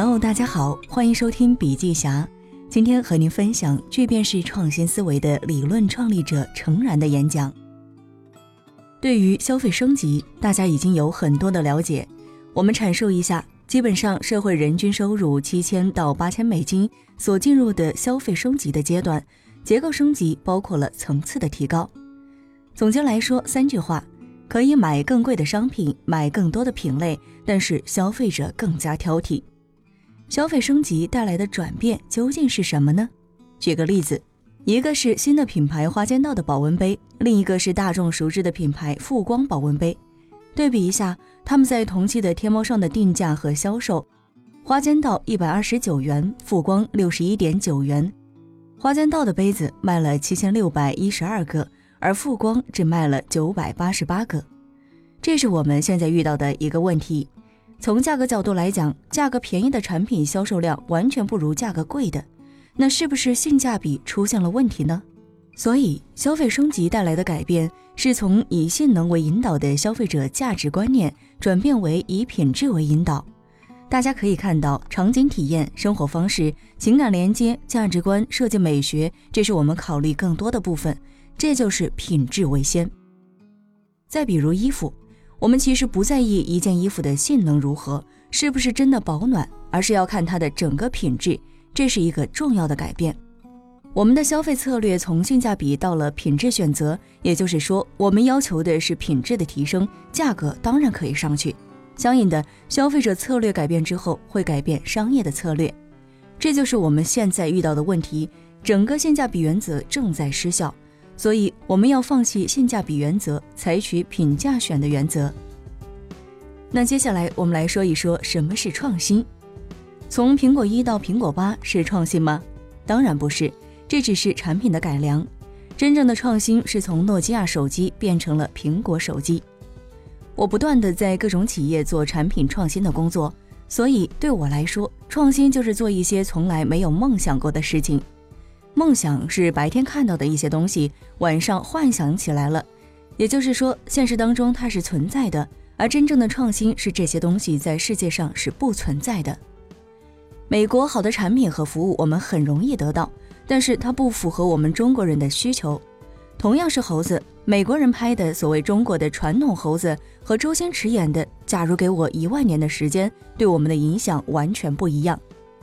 Hello，大家好，欢迎收听笔记侠。今天和您分享巨变式创新思维的理论创立者程然的演讲。对于消费升级，大家已经有很多的了解。我们阐述一下，基本上社会人均收入七千到八千美金所进入的消费升级的阶段，结构升级包括了层次的提高。总结来说，三句话：可以买更贵的商品，买更多的品类，但是消费者更加挑剔。消费升级带来的转变究竟是什么呢？举个例子。一个是新的品牌花间道的保温杯，另一个是大众熟知的品牌富光保温杯。对比一下，他们在同期的天猫上的定价和销售：花间道一百二十九元，富光六十一点九元。花间道的杯子卖了七千六百一十二个，而富光只卖了九百八十八个。这是我们现在遇到的一个问题。从价格角度来讲，价格便宜的产品销售量完全不如价格贵的。那是不是性价比出现了问题呢？所以消费升级带来的改变是从以性能为引导的消费者价值观念转变为以品质为引导。大家可以看到，场景体验、生活方式、情感连接、价值观、设计美学，这是我们考虑更多的部分。这就是品质为先。再比如衣服，我们其实不在意一件衣服的性能如何，是不是真的保暖，而是要看它的整个品质。这是一个重要的改变，我们的消费策略从性价比到了品质选择，也就是说，我们要求的是品质的提升，价格当然可以上去。相应的，消费者策略改变之后，会改变商业的策略，这就是我们现在遇到的问题。整个性价比原则正在失效，所以我们要放弃性价比原则，采取品价选的原则。那接下来我们来说一说什么是创新。从苹果一到苹果八是创新吗？当然不是，这只是产品的改良。真正的创新是从诺基亚手机变成了苹果手机。我不断的在各种企业做产品创新的工作，所以对我来说，创新就是做一些从来没有梦想过的事情。梦想是白天看到的一些东西，晚上幻想起来了，也就是说，现实当中它是存在的，而真正的创新是这些东西在世界上是不存在的。美国好的产品和服务我们很容易得到，但是它不符合我们中国人的需求。同样是猴子，美国人拍的所谓中国的传统猴子和周星驰演的《假如给我一万年的时间》对我们的影响完全不一样。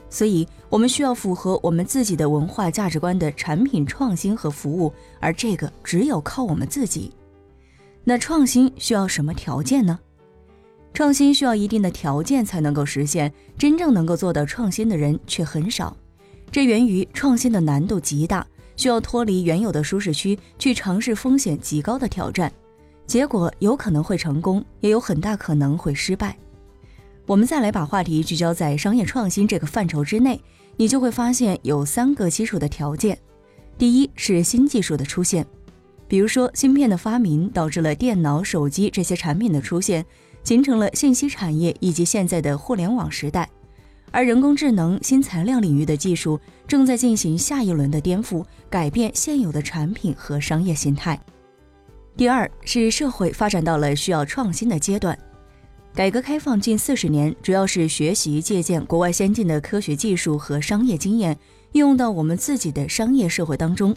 所以，我们需要符合我们自己的文化价值观的产品创新和服务，而这个只有靠我们自己。那创新需要什么条件呢？创新需要一定的条件才能够实现，真正能够做到创新的人却很少。这源于创新的难度极大，需要脱离原有的舒适区，去尝试风险极高的挑战，结果有可能会成功，也有很大可能会失败。我们再来把话题聚焦在商业创新这个范畴之内，你就会发现有三个基础的条件。第一是新技术的出现，比如说芯片的发明导致了电脑、手机这些产品的出现。形成了信息产业以及现在的互联网时代，而人工智能、新材料领域的技术正在进行下一轮的颠覆，改变现有的产品和商业形态。第二是社会发展到了需要创新的阶段，改革开放近四十年，主要是学习借鉴国外先进的科学技术和商业经验，应用到我们自己的商业社会当中。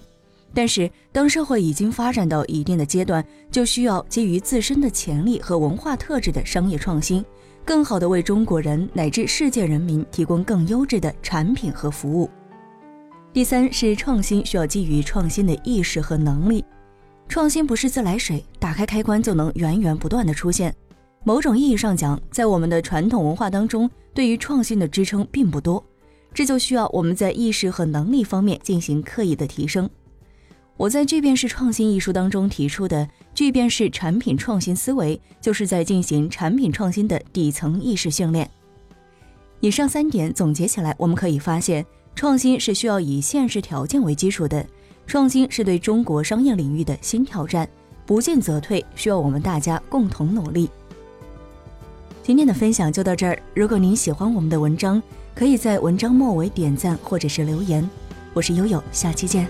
但是，当社会已经发展到一定的阶段，就需要基于自身的潜力和文化特质的商业创新，更好地为中国人乃至世界人民提供更优质的产品和服务。第三是创新需要基于创新的意识和能力，创新不是自来水，打开开关就能源源不断的出现。某种意义上讲，在我们的传统文化当中，对于创新的支撑并不多，这就需要我们在意识和能力方面进行刻意的提升。我在巨变式创新一书当中提出的巨变式产品创新思维，就是在进行产品创新的底层意识训练。以上三点总结起来，我们可以发现，创新是需要以现实条件为基础的，创新是对中国商业领域的新挑战，不进则退，需要我们大家共同努力。今天的分享就到这儿，如果您喜欢我们的文章，可以在文章末尾点赞或者是留言。我是悠悠，下期见。